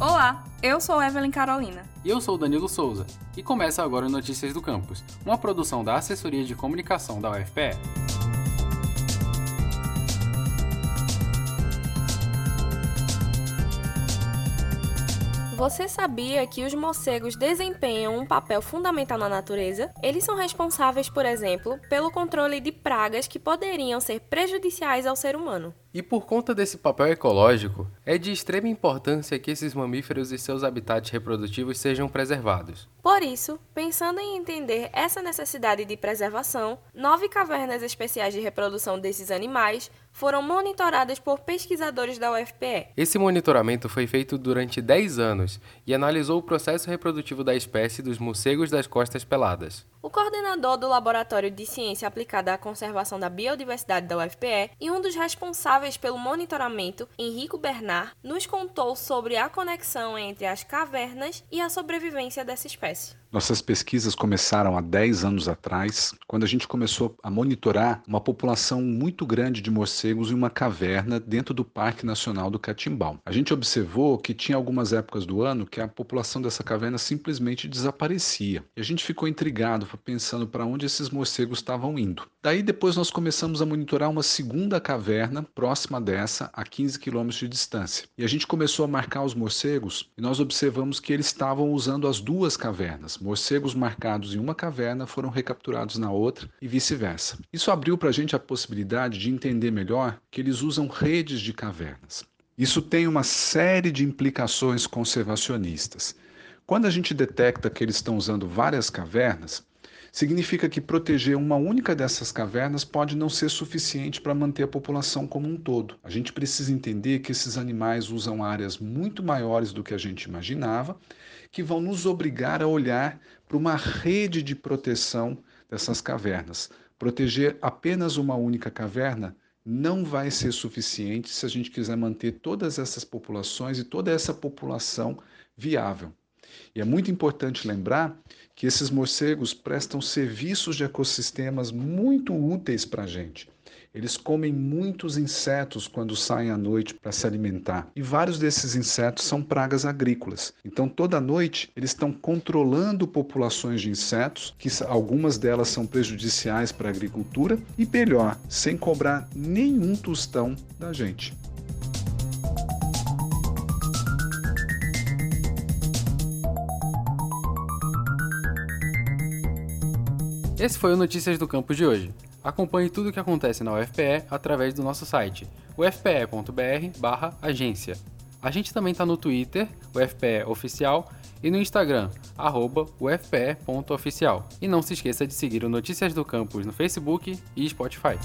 Olá, eu sou Evelyn Carolina. E eu sou Danilo Souza. E começa agora o Notícias do Campus, uma produção da Assessoria de Comunicação da UFPE. Você sabia que os morcegos desempenham um papel fundamental na natureza? Eles são responsáveis, por exemplo, pelo controle de pragas que poderiam ser prejudiciais ao ser humano. E por conta desse papel ecológico, é de extrema importância que esses mamíferos e seus habitats reprodutivos sejam preservados. Por isso, pensando em entender essa necessidade de preservação, nove cavernas especiais de reprodução desses animais foram monitoradas por pesquisadores da UFPE. Esse monitoramento foi feito durante 10 anos e analisou o processo reprodutivo da espécie dos morcegos das costas peladas. O coordenador do Laboratório de Ciência Aplicada à Conservação da Biodiversidade da UFPE e um dos responsáveis pelo monitoramento, Henrico Bernard, nos contou sobre a conexão entre as cavernas e a sobrevivência dessa espécie. Nossas pesquisas começaram há 10 anos atrás, quando a gente começou a monitorar uma população muito grande de morcegos em uma caverna dentro do Parque Nacional do Catimbau. A gente observou que tinha algumas épocas do ano que a população dessa caverna simplesmente desaparecia. E a gente ficou intrigado, pensando para onde esses morcegos estavam indo. Daí depois nós começamos a monitorar uma segunda caverna próxima dessa, a 15 quilômetros de distância. E a gente começou a marcar os morcegos e nós observamos que eles estavam usando as duas cavernas morcegos marcados em uma caverna foram recapturados na outra e vice-versa. Isso abriu para a gente a possibilidade de entender melhor que eles usam redes de cavernas. Isso tem uma série de implicações conservacionistas. Quando a gente detecta que eles estão usando várias cavernas, significa que proteger uma única dessas cavernas pode não ser suficiente para manter a população como um todo. A gente precisa entender que esses animais usam áreas muito maiores do que a gente imaginava, que vão nos obrigar a olhar para uma rede de proteção dessas cavernas. Proteger apenas uma única caverna não vai ser suficiente se a gente quiser manter todas essas populações e toda essa população viável. E é muito importante lembrar que esses morcegos prestam serviços de ecossistemas muito úteis para a gente. Eles comem muitos insetos quando saem à noite para se alimentar. E vários desses insetos são pragas agrícolas. Então, toda noite, eles estão controlando populações de insetos, que algumas delas são prejudiciais para a agricultura, e melhor, sem cobrar nenhum tostão da gente. Esse foi o Notícias do Campus de hoje. Acompanhe tudo o que acontece na UFPE através do nosso site, ufpe.br/agência. A gente também está no Twitter, UFPE Oficial, e no Instagram, arroba ufpe.oficial. E não se esqueça de seguir o Notícias do Campus no Facebook e Spotify.